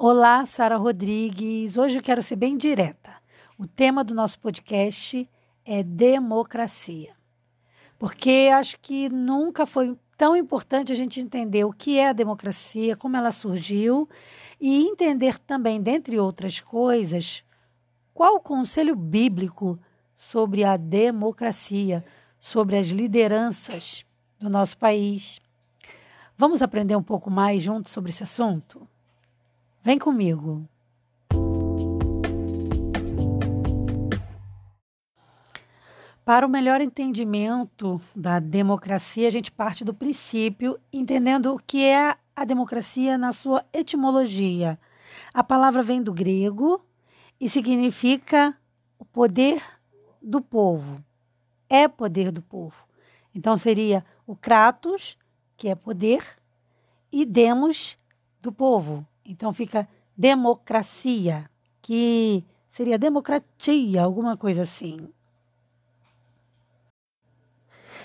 Olá, Sara Rodrigues. Hoje eu quero ser bem direta. O tema do nosso podcast é democracia. Porque acho que nunca foi tão importante a gente entender o que é a democracia, como ela surgiu e entender também, dentre outras coisas, qual o conselho bíblico sobre a democracia, sobre as lideranças do nosso país. Vamos aprender um pouco mais juntos sobre esse assunto? Vem comigo. Para o melhor entendimento da democracia, a gente parte do princípio, entendendo o que é a democracia na sua etimologia. A palavra vem do grego e significa o poder do povo. É poder do povo. Então seria o kratos, que é poder, e demos do povo. Então fica democracia, que seria democratia, alguma coisa assim.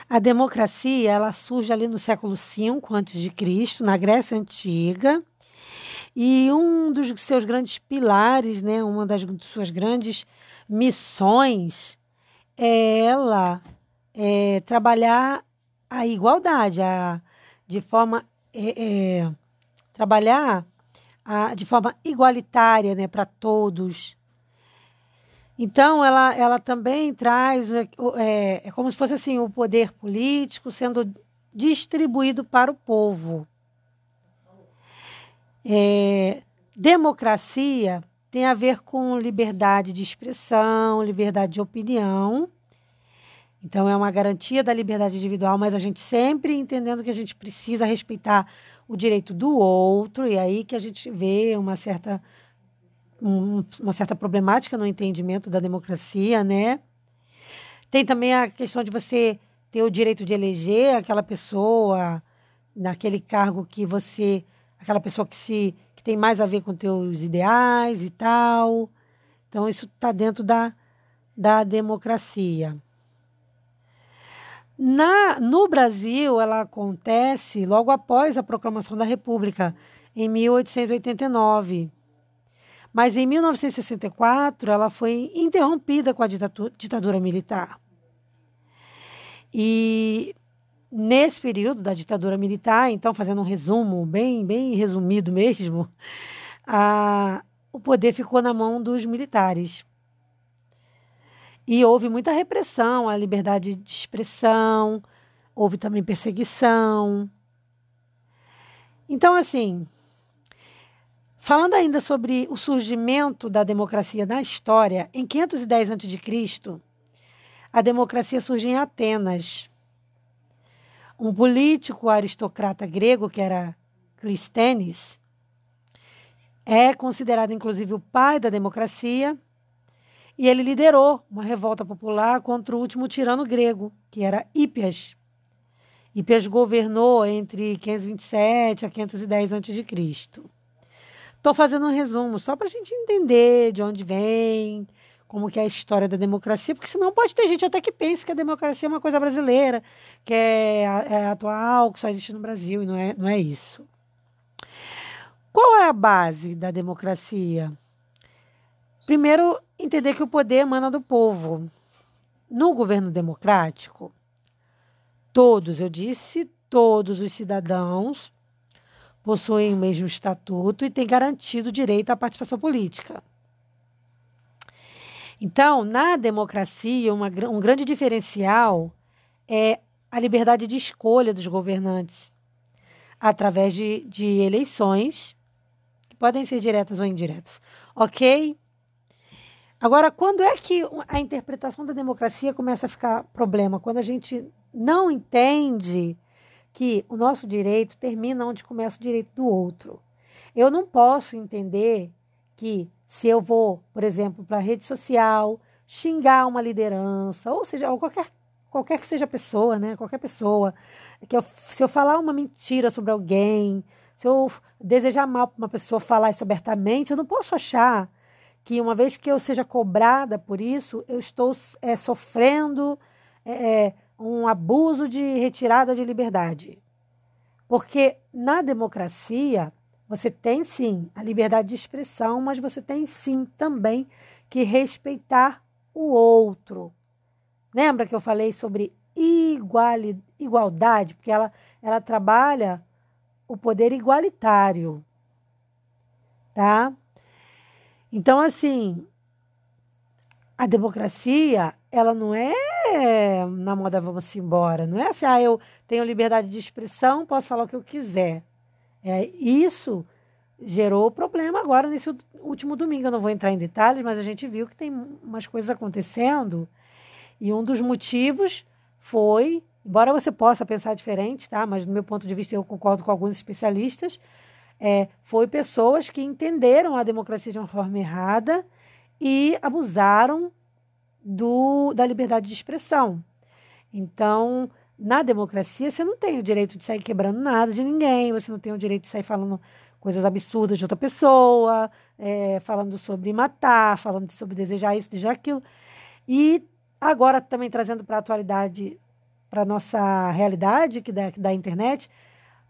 A democracia ela surge ali no século V a.C., na Grécia Antiga, e um dos seus grandes pilares, né, uma das suas grandes missões é ela é, trabalhar a igualdade, a, de forma é, é, trabalhar a, de forma igualitária, né, para todos. Então, ela, ela também traz, é, é, é como se fosse assim, o poder político sendo distribuído para o povo. É, democracia tem a ver com liberdade de expressão, liberdade de opinião. Então, é uma garantia da liberdade individual, mas a gente sempre entendendo que a gente precisa respeitar o direito do outro, e aí que a gente vê uma certa um, uma certa problemática no entendimento da democracia, né? Tem também a questão de você ter o direito de eleger aquela pessoa naquele cargo que você, aquela pessoa que se que tem mais a ver com teus ideais e tal. Então isso está dentro da, da democracia. Na, no Brasil, ela acontece logo após a proclamação da República, em 1889. Mas em 1964 ela foi interrompida com a ditadura militar. E nesse período da ditadura militar, então fazendo um resumo bem, bem resumido mesmo, a, o poder ficou na mão dos militares. E houve muita repressão à liberdade de expressão, houve também perseguição. Então, assim, Falando ainda sobre o surgimento da democracia na história, em 510 a.C., a democracia surge em Atenas. Um político aristocrata grego, que era Clístenes, é considerado inclusive o pai da democracia, e ele liderou uma revolta popular contra o último tirano grego, que era Hípias. Hípias governou entre 527 a 510 a.C. Estou fazendo um resumo só para a gente entender de onde vem, como que é a história da democracia, porque senão pode ter gente até que pense que a democracia é uma coisa brasileira, que é, é atual, que só existe no Brasil, e não é, não é isso. Qual é a base da democracia? Primeiro, entender que o poder emana do povo. No governo democrático, todos, eu disse, todos os cidadãos possuem o mesmo estatuto e têm garantido o direito à participação política. Então, na democracia, uma, um grande diferencial é a liberdade de escolha dos governantes através de, de eleições, que podem ser diretas ou indiretas. Ok? Agora, quando é que a interpretação da democracia começa a ficar problema? Quando a gente não entende que o nosso direito termina onde começa o direito do outro. Eu não posso entender que se eu vou, por exemplo, para a rede social, xingar uma liderança, ou seja, ou qualquer, qualquer que seja a pessoa, né? Qualquer pessoa, que eu, se eu falar uma mentira sobre alguém, se eu desejar mal para uma pessoa, falar isso abertamente, eu não posso achar que uma vez que eu seja cobrada por isso, eu estou é, sofrendo é, um abuso de retirada de liberdade. Porque na democracia, Você tem sim a liberdade de expressão, mas você tem sim também que respeitar o outro. Lembra que eu falei sobre igualdade? Porque ela, ela trabalha o poder igualitário. Tá? Então, assim, a democracia, ela não é na moda vamos embora. Não é assim, ah, eu tenho liberdade de expressão, posso falar o que eu quiser. É, isso gerou problema agora nesse último domingo. Eu não vou entrar em detalhes, mas a gente viu que tem umas coisas acontecendo. E um dos motivos foi, embora você possa pensar diferente, tá? Mas do meu ponto de vista eu concordo com alguns especialistas, é, foi pessoas que entenderam a democracia de uma forma errada e abusaram do, da liberdade de expressão. Então, na democracia, você não tem o direito de sair quebrando nada de ninguém, você não tem o direito de sair falando coisas absurdas de outra pessoa, é, falando sobre matar, falando sobre desejar isso, desejar aquilo. E agora também trazendo para a atualidade, para a nossa realidade que da, da internet,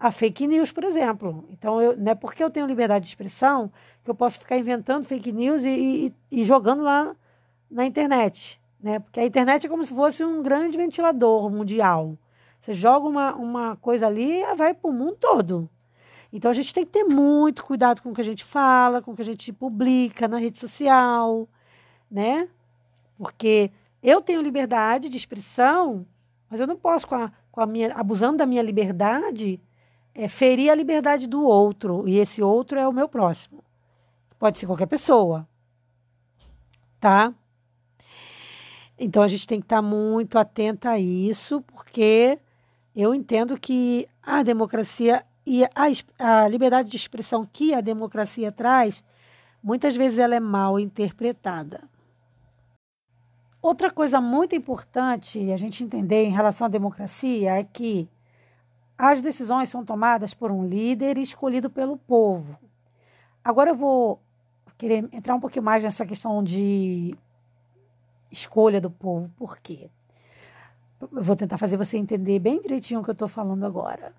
a fake news, por exemplo. Então, eu, não é porque eu tenho liberdade de expressão que eu posso ficar inventando fake news e, e, e jogando lá na internet. Né? Porque a internet é como se fosse um grande ventilador mundial. Você joga uma, uma coisa ali e vai para o mundo todo. Então a gente tem que ter muito cuidado com o que a gente fala, com o que a gente publica na rede social, né? Porque eu tenho liberdade de expressão, mas eu não posso, com a, com a minha, abusando da minha liberdade, é, ferir a liberdade do outro. E esse outro é o meu próximo. Pode ser qualquer pessoa. Tá? Então a gente tem que estar muito atenta a isso, porque eu entendo que a democracia e a, a liberdade de expressão que a democracia traz, muitas vezes ela é mal interpretada. Outra coisa muito importante a gente entender em relação à democracia é que as decisões são tomadas por um líder escolhido pelo povo. Agora eu vou querer entrar um pouquinho mais nessa questão de escolha do povo. Por quê? Eu vou tentar fazer você entender bem direitinho o que eu estou falando agora.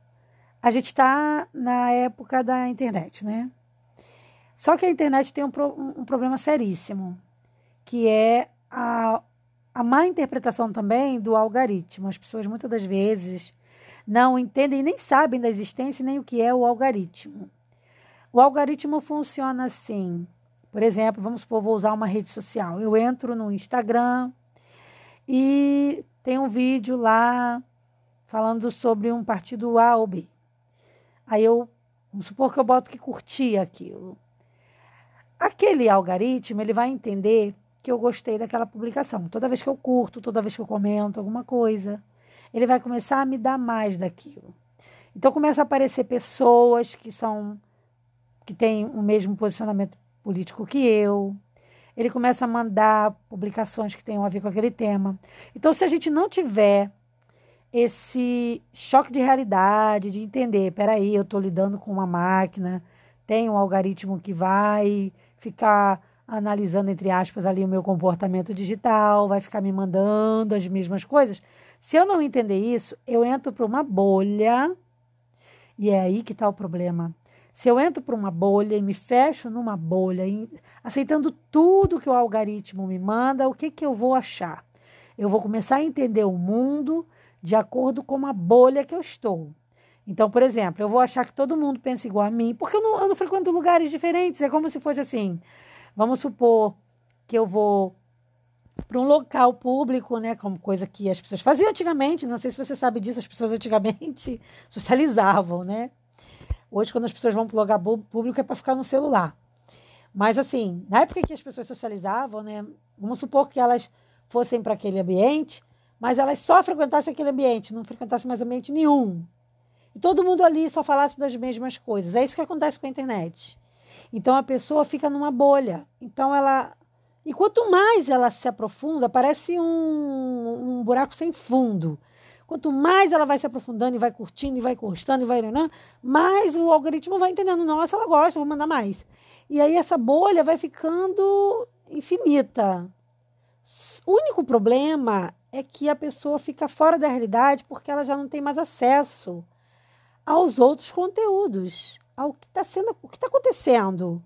A gente está na época da internet, né? Só que a internet tem um, um problema seríssimo, que é a, a má interpretação também do algoritmo. As pessoas muitas das vezes não entendem nem sabem da existência nem o que é o algoritmo. O algoritmo funciona assim. Por exemplo, vamos supor, vou usar uma rede social. Eu entro no Instagram e tem um vídeo lá falando sobre um partido A ou B. Aí eu, vamos supor que eu boto que curti aquilo. Aquele algoritmo, ele vai entender que eu gostei daquela publicação. Toda vez que eu curto, toda vez que eu comento alguma coisa, ele vai começar a me dar mais daquilo. Então começa a aparecer pessoas que são que têm o mesmo posicionamento político que eu. Ele começa a mandar publicações que tenham a ver com aquele tema. Então, se a gente não tiver esse choque de realidade, de entender, peraí, eu estou lidando com uma máquina, tem um algoritmo que vai ficar analisando, entre aspas, ali o meu comportamento digital, vai ficar me mandando as mesmas coisas. Se eu não entender isso, eu entro para uma bolha, e é aí que está o problema. Se eu entro para uma bolha e me fecho numa bolha, aceitando tudo que o algoritmo me manda, o que, que eu vou achar? Eu vou começar a entender o mundo de acordo com a bolha que eu estou. Então, por exemplo, eu vou achar que todo mundo pensa igual a mim, porque eu não, eu não frequento lugares diferentes. É como se fosse assim. Vamos supor que eu vou para um local público, né, como coisa que as pessoas faziam antigamente. Não sei se você sabe disso, as pessoas antigamente socializavam, né? Hoje, quando as pessoas vão para o lugar público, é para ficar no celular. Mas, assim, na época que as pessoas socializavam, né? Vamos supor que elas fossem para aquele ambiente, mas elas só frequentassem aquele ambiente, não frequentassem mais ambiente nenhum. E todo mundo ali só falasse das mesmas coisas. É isso que acontece com a internet. Então a pessoa fica numa bolha. Então ela. E quanto mais ela se aprofunda, parece um, um buraco sem fundo. Quanto mais ela vai se aprofundando e vai curtindo e vai gostando e vai, mais o algoritmo vai entendendo, nossa, ela gosta, vou mandar mais. E aí essa bolha vai ficando infinita. O único problema é que a pessoa fica fora da realidade porque ela já não tem mais acesso aos outros conteúdos. ao que está sendo, o que está acontecendo.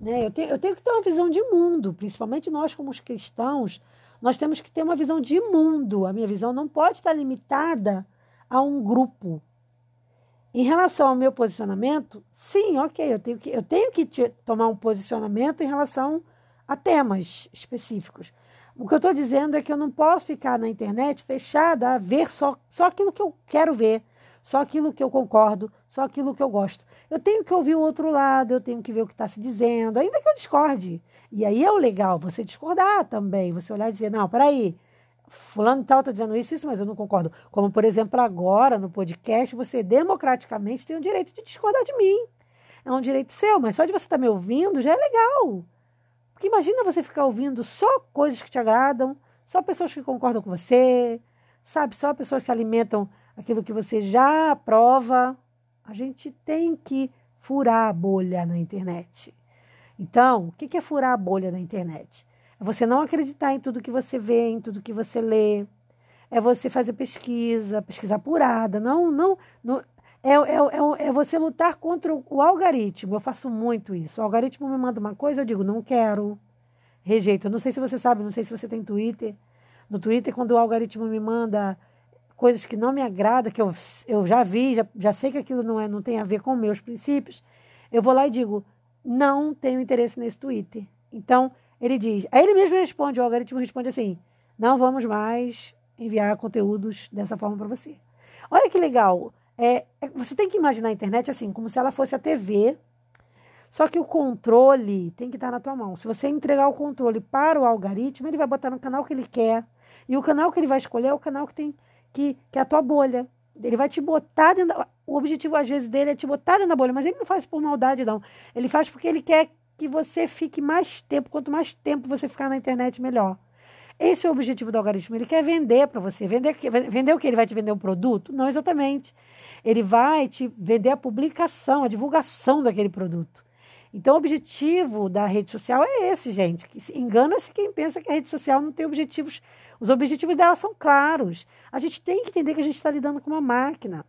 Né? Eu, tenho, eu tenho que ter uma visão de mundo, principalmente nós como os cristãos, nós temos que ter uma visão de mundo. A minha visão não pode estar limitada a um grupo. Em relação ao meu posicionamento, sim, ok, eu tenho que, eu tenho que tomar um posicionamento em relação a temas específicos. O que eu estou dizendo é que eu não posso ficar na internet fechada a ver só, só aquilo que eu quero ver, só aquilo que eu concordo, só aquilo que eu gosto. Eu tenho que ouvir o outro lado, eu tenho que ver o que está se dizendo, ainda que eu discorde. E aí é o legal, você discordar também, você olhar e dizer, não, peraí, fulano tal está dizendo isso, isso, mas eu não concordo. Como, por exemplo, agora no podcast, você democraticamente tem o direito de discordar de mim. É um direito seu, mas só de você estar tá me ouvindo já é legal. Porque imagina você ficar ouvindo só coisas que te agradam, só pessoas que concordam com você, sabe? Só pessoas que alimentam aquilo que você já aprova. A gente tem que furar a bolha na internet. Então, o que é furar a bolha na internet? É você não acreditar em tudo que você vê, em tudo que você lê. É você fazer pesquisa, pesquisa apurada. Não, não, não é, é, é, é você lutar contra o algoritmo. Eu faço muito isso. O algoritmo me manda uma coisa, eu digo, não quero. Rejeito. Eu não sei se você sabe, não sei se você tem Twitter. No Twitter, quando o algoritmo me manda coisas que não me agradam, que eu, eu já vi, já, já sei que aquilo não, é, não tem a ver com meus princípios, eu vou lá e digo, não tenho interesse nesse Twitter. Então, ele diz, aí ele mesmo responde, o algoritmo responde assim, não vamos mais enviar conteúdos dessa forma para você. Olha que legal. É, é, você tem que imaginar a internet assim, como se ela fosse a TV, só que o controle tem que estar na tua mão. Se você entregar o controle para o algoritmo, ele vai botar no canal que ele quer. E o canal que ele vai escolher é o canal que tem que, que é a tua bolha. Ele vai te botar dentro da, O objetivo, às vezes, dele é te botar dentro da bolha, mas ele não faz por maldade, não. Ele faz porque ele quer que você fique mais tempo. Quanto mais tempo você ficar na internet, melhor. Esse é o objetivo do algoritmo. Ele quer vender para você. Vender, vender o que? Ele vai te vender um produto? Não exatamente. Ele vai te vender a publicação, a divulgação daquele produto. Então, o objetivo da rede social é esse, gente. Engana-se quem pensa que a rede social não tem objetivos os objetivos dela são claros. A gente tem que entender que a gente está lidando com uma máquina.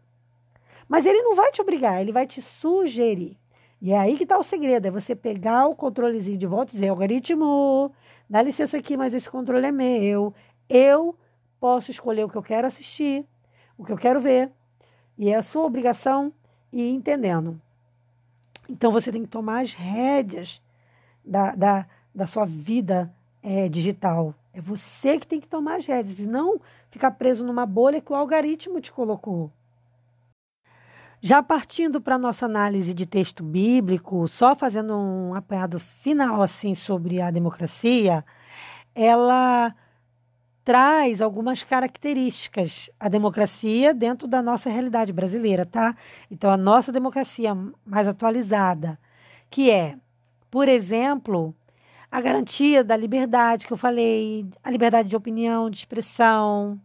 Mas ele não vai te obrigar, ele vai te sugerir. E é aí que está o segredo: é você pegar o controlezinho de volta e dizer, algoritmo, dá licença aqui, mas esse controle é meu. Eu posso escolher o que eu quero assistir, o que eu quero ver. E é a sua obrigação ir entendendo. Então você tem que tomar as rédeas da, da, da sua vida é, digital. É você que tem que tomar as rédeas e não ficar preso numa bolha que o algoritmo te colocou. Já partindo para nossa análise de texto bíblico, só fazendo um apanhado final assim sobre a democracia, ela traz algumas características a democracia dentro da nossa realidade brasileira, tá? Então a nossa democracia mais atualizada, que é, por exemplo, a garantia da liberdade que eu falei, a liberdade de opinião, de expressão,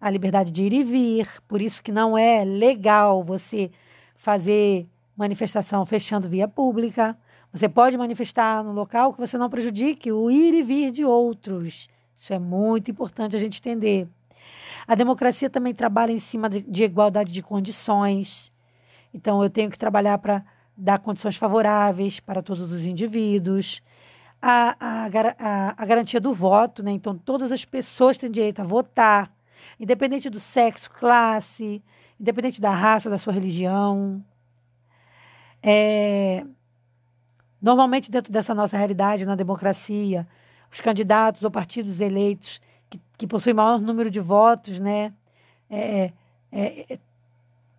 a liberdade de ir e vir. Por isso que não é legal você fazer manifestação fechando via pública. Você pode manifestar no local que você não prejudique o ir e vir de outros. Isso é muito importante a gente entender. A democracia também trabalha em cima de, de igualdade de condições. Então, eu tenho que trabalhar para dar condições favoráveis para todos os indivíduos a, a, a, a garantia do voto, né? Então, todas as pessoas têm direito a votar, independente do sexo, classe, independente da raça, da sua religião. É, normalmente, dentro dessa nossa realidade na democracia, os candidatos ou partidos eleitos que, que possuem maior número de votos, né, é, é, é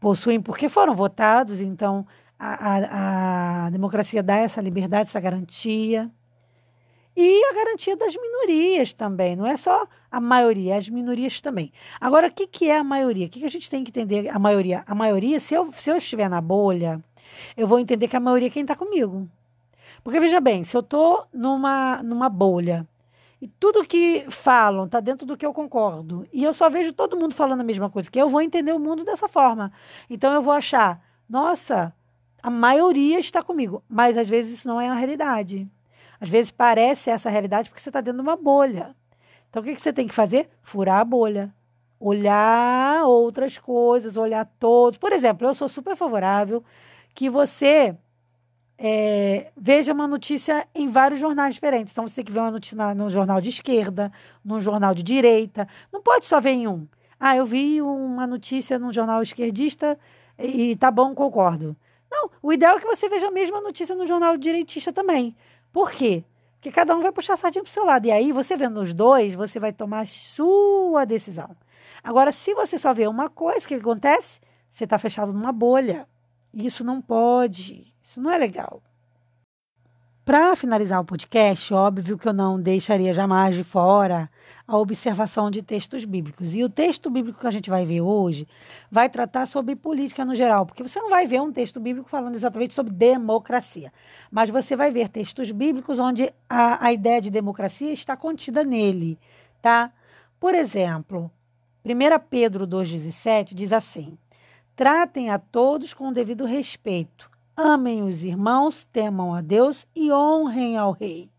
possuem porque foram votados, então a, a, a democracia dá essa liberdade, essa garantia. E a garantia das minorias também, não é só a maioria, as minorias também. Agora, o que, que é a maioria? O que, que a gente tem que entender? A maioria, a maioria, se eu, se eu estiver na bolha, eu vou entender que a maioria é quem está comigo. Porque veja bem, se eu estou numa, numa bolha e tudo que falam está dentro do que eu concordo, e eu só vejo todo mundo falando a mesma coisa, que eu vou entender o mundo dessa forma. Então eu vou achar, nossa, a maioria está comigo, mas às vezes isso não é a realidade. Às vezes parece essa realidade porque você está dentro de uma bolha. Então o que, que você tem que fazer? Furar a bolha. Olhar outras coisas, olhar todos. Por exemplo, eu sou super favorável que você é, veja uma notícia em vários jornais diferentes. Então, você tem que ver uma notícia no jornal de esquerda, no jornal de direita. Não pode só ver em um. Ah, eu vi uma notícia num jornal esquerdista e tá bom, concordo. Não, o ideal é que você veja a mesma notícia no jornal direitista também. Por quê? Porque cada um vai puxar a sardinha pro seu lado. E aí, você vendo os dois, você vai tomar a sua decisão. Agora, se você só vê uma coisa, o que acontece? Você está fechado numa bolha. Isso não pode. Isso não é legal. Para finalizar o podcast, óbvio que eu não deixaria jamais de fora a observação de textos bíblicos. E o texto bíblico que a gente vai ver hoje vai tratar sobre política no geral, porque você não vai ver um texto bíblico falando exatamente sobre democracia, mas você vai ver textos bíblicos onde a, a ideia de democracia está contida nele, tá? Por exemplo, 1 Pedro 2,17 diz assim: Tratem a todos com o devido respeito amem os irmãos, temam a Deus e honrem ao rei.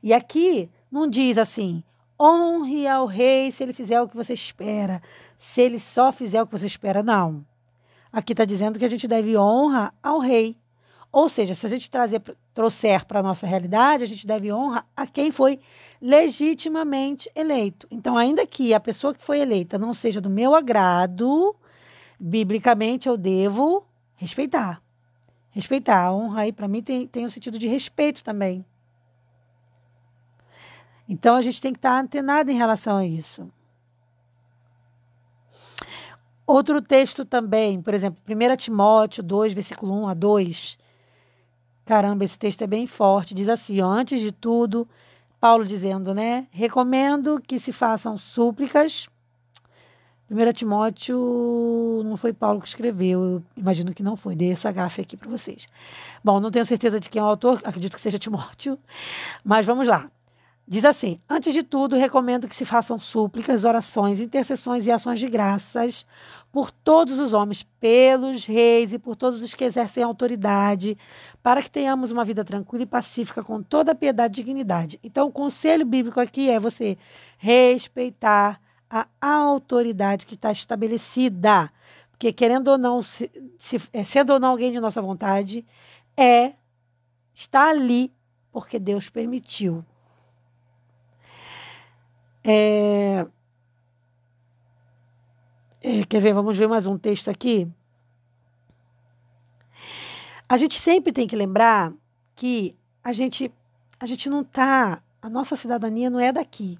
E aqui não diz assim, honre ao rei se ele fizer o que você espera, se ele só fizer o que você espera, não. Aqui está dizendo que a gente deve honra ao rei. Ou seja, se a gente trazer, trouxer para a nossa realidade, a gente deve honra a quem foi legitimamente eleito. Então, ainda que a pessoa que foi eleita não seja do meu agrado, biblicamente eu devo respeitar. Respeitar. A honra aí, para mim, tem, tem um sentido de respeito também. Então a gente tem que estar antenado em relação a isso. Outro texto também, por exemplo, 1 Timóteo 2, versículo 1 a 2. Caramba, esse texto é bem forte. Diz assim: ó, antes de tudo, Paulo dizendo, né? Recomendo que se façam súplicas 1 Timóteo não foi Paulo que escreveu, eu imagino que não foi, dei essa gafe aqui para vocês. Bom, não tenho certeza de quem é o autor, acredito que seja Timóteo, mas vamos lá. Diz assim: Antes de tudo, recomendo que se façam súplicas, orações, intercessões e ações de graças por todos os homens, pelos reis e por todos os que exercem autoridade, para que tenhamos uma vida tranquila e pacífica com toda piedade e dignidade. Então, o conselho bíblico aqui é você respeitar a autoridade que está estabelecida. Porque, querendo ou não, se, se, é, sendo ou não alguém de nossa vontade, é está ali porque Deus permitiu. É, é, quer ver? Vamos ver mais um texto aqui. A gente sempre tem que lembrar que a gente, a gente não está. A nossa cidadania não é daqui.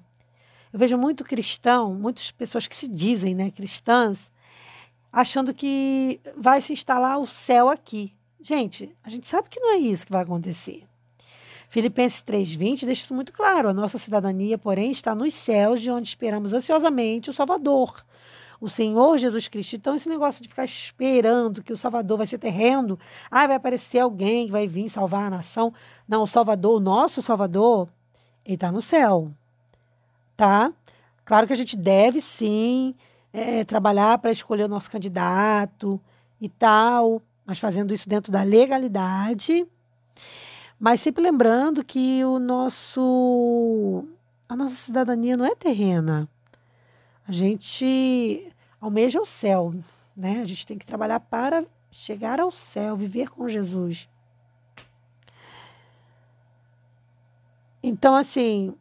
Eu vejo muito cristão, muitas pessoas que se dizem né, cristãs, achando que vai se instalar o céu aqui. Gente, a gente sabe que não é isso que vai acontecer. Filipenses 3,20 deixa isso muito claro. A nossa cidadania, porém, está nos céus, de onde esperamos ansiosamente o Salvador, o Senhor Jesus Cristo. Então, esse negócio de ficar esperando que o Salvador vai ser terreno, ah, vai aparecer alguém que vai vir salvar a nação. Não, o Salvador, o nosso Salvador, ele está no céu tá? Claro que a gente deve sim é, trabalhar para escolher o nosso candidato e tal, mas fazendo isso dentro da legalidade. Mas sempre lembrando que o nosso a nossa cidadania não é terrena. A gente almeja o céu, né? A gente tem que trabalhar para chegar ao céu, viver com Jesus. Então, assim,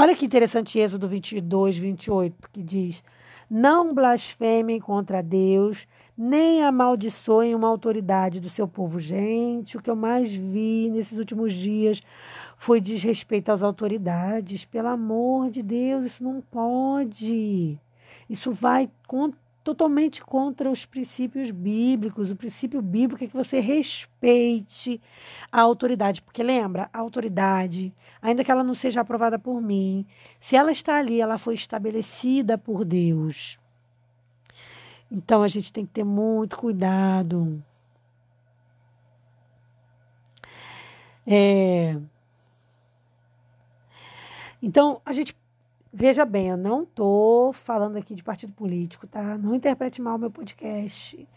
Olha que interessante Êxodo 22, 28, que diz: Não blasfemem contra Deus, nem amaldiçoem uma autoridade do seu povo. Gente, o que eu mais vi nesses últimos dias foi desrespeito às autoridades. Pelo amor de Deus, isso não pode. Isso vai contra totalmente contra os princípios bíblicos. O princípio bíblico é que você respeite a autoridade, porque lembra, a autoridade, ainda que ela não seja aprovada por mim, se ela está ali, ela foi estabelecida por Deus. Então a gente tem que ter muito cuidado. É... Então a gente Veja bem, eu não estou falando aqui de partido político, tá? Não interprete mal o meu podcast.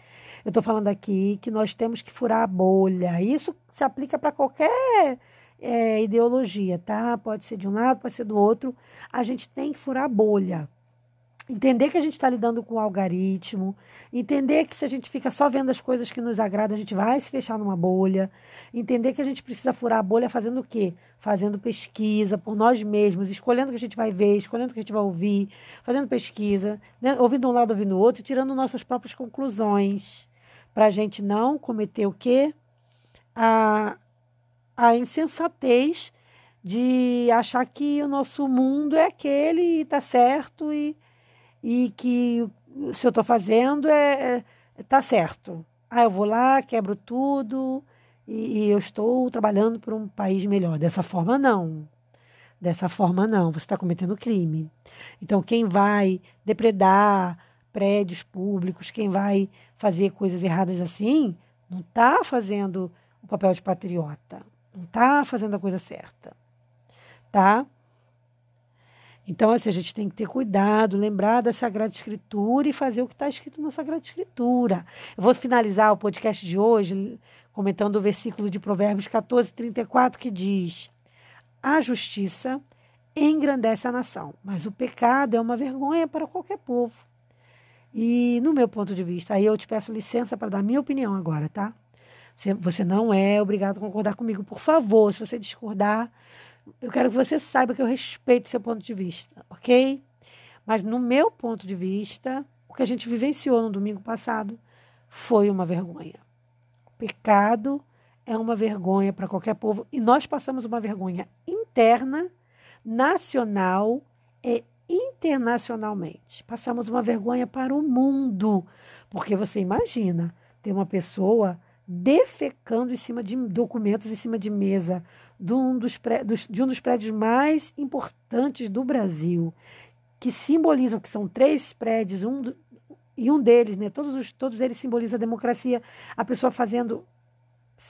Eu estou falando aqui que nós temos que furar a bolha. Isso se aplica para qualquer é, ideologia, tá? Pode ser de um lado, pode ser do outro. A gente tem que furar a bolha. Entender que a gente está lidando com o algoritmo, entender que se a gente fica só vendo as coisas que nos agradam, a gente vai se fechar numa bolha, entender que a gente precisa furar a bolha fazendo o quê? Fazendo pesquisa por nós mesmos, escolhendo o que a gente vai ver, escolhendo o que a gente vai ouvir, fazendo pesquisa, né? ouvindo um lado, ouvindo o outro tirando nossas próprias conclusões, para a gente não cometer o quê? A, a insensatez de achar que o nosso mundo é aquele e está certo e e que se eu estou fazendo é, é tá certo. Ah, eu vou lá, quebro tudo e, e eu estou trabalhando por um país melhor. Dessa forma, não. Dessa forma, não. Você está cometendo crime. Então, quem vai depredar prédios públicos, quem vai fazer coisas erradas assim, não está fazendo o papel de patriota. Não está fazendo a coisa certa. Tá? Então, assim, a gente tem que ter cuidado, lembrar da Sagrada Escritura e fazer o que está escrito na Sagrada Escritura. Eu vou finalizar o podcast de hoje comentando o versículo de Provérbios 14, 34, que diz: A justiça engrandece a nação, mas o pecado é uma vergonha para qualquer povo. E, no meu ponto de vista, aí eu te peço licença para dar minha opinião agora, tá? Você não é obrigado a concordar comigo, por favor. Se você discordar, eu quero que você saiba que eu respeito seu ponto de vista, ok? Mas no meu ponto de vista, o que a gente vivenciou no domingo passado foi uma vergonha. Pecado é uma vergonha para qualquer povo e nós passamos uma vergonha interna, nacional e internacionalmente. Passamos uma vergonha para o mundo, porque você imagina ter uma pessoa defecando em cima de documentos em cima de mesa de um dos, dos, de um dos prédios mais importantes do Brasil, que simbolizam, que são três prédios, um e um deles, né, todos, os, todos eles simbolizam a democracia, a pessoa fazendo,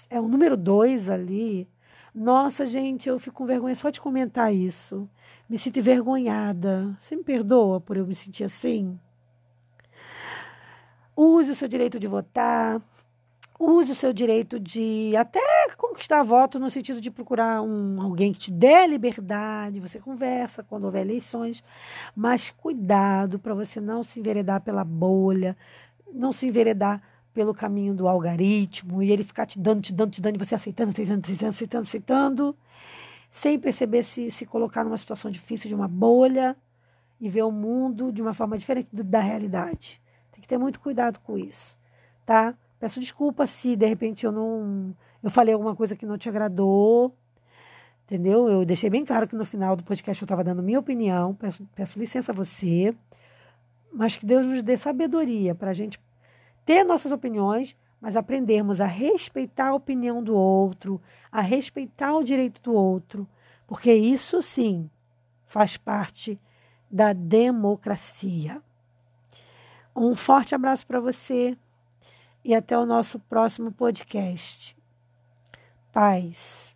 é o número dois ali. Nossa, gente, eu fico com vergonha só de comentar isso. Me sinto envergonhada. Você me perdoa por eu me sentir assim? Use o seu direito de votar use o seu direito de até conquistar voto no sentido de procurar um, alguém que te dê liberdade, você conversa quando houver eleições, mas cuidado para você não se enveredar pela bolha, não se enveredar pelo caminho do algoritmo e ele ficar te dando, te dando, te dando, e você aceitando, aceitando, aceitando, aceitando, aceitando, sem perceber se se colocar numa situação difícil de uma bolha e ver o mundo de uma forma diferente da realidade. Tem que ter muito cuidado com isso, tá? Peço desculpa se de repente eu não. Eu falei alguma coisa que não te agradou. Entendeu? Eu deixei bem claro que no final do podcast eu estava dando minha opinião. Peço, peço licença a você. Mas que Deus nos dê sabedoria para a gente ter nossas opiniões, mas aprendermos a respeitar a opinião do outro, a respeitar o direito do outro, porque isso sim faz parte da democracia. Um forte abraço para você e até o nosso próximo podcast. Paz.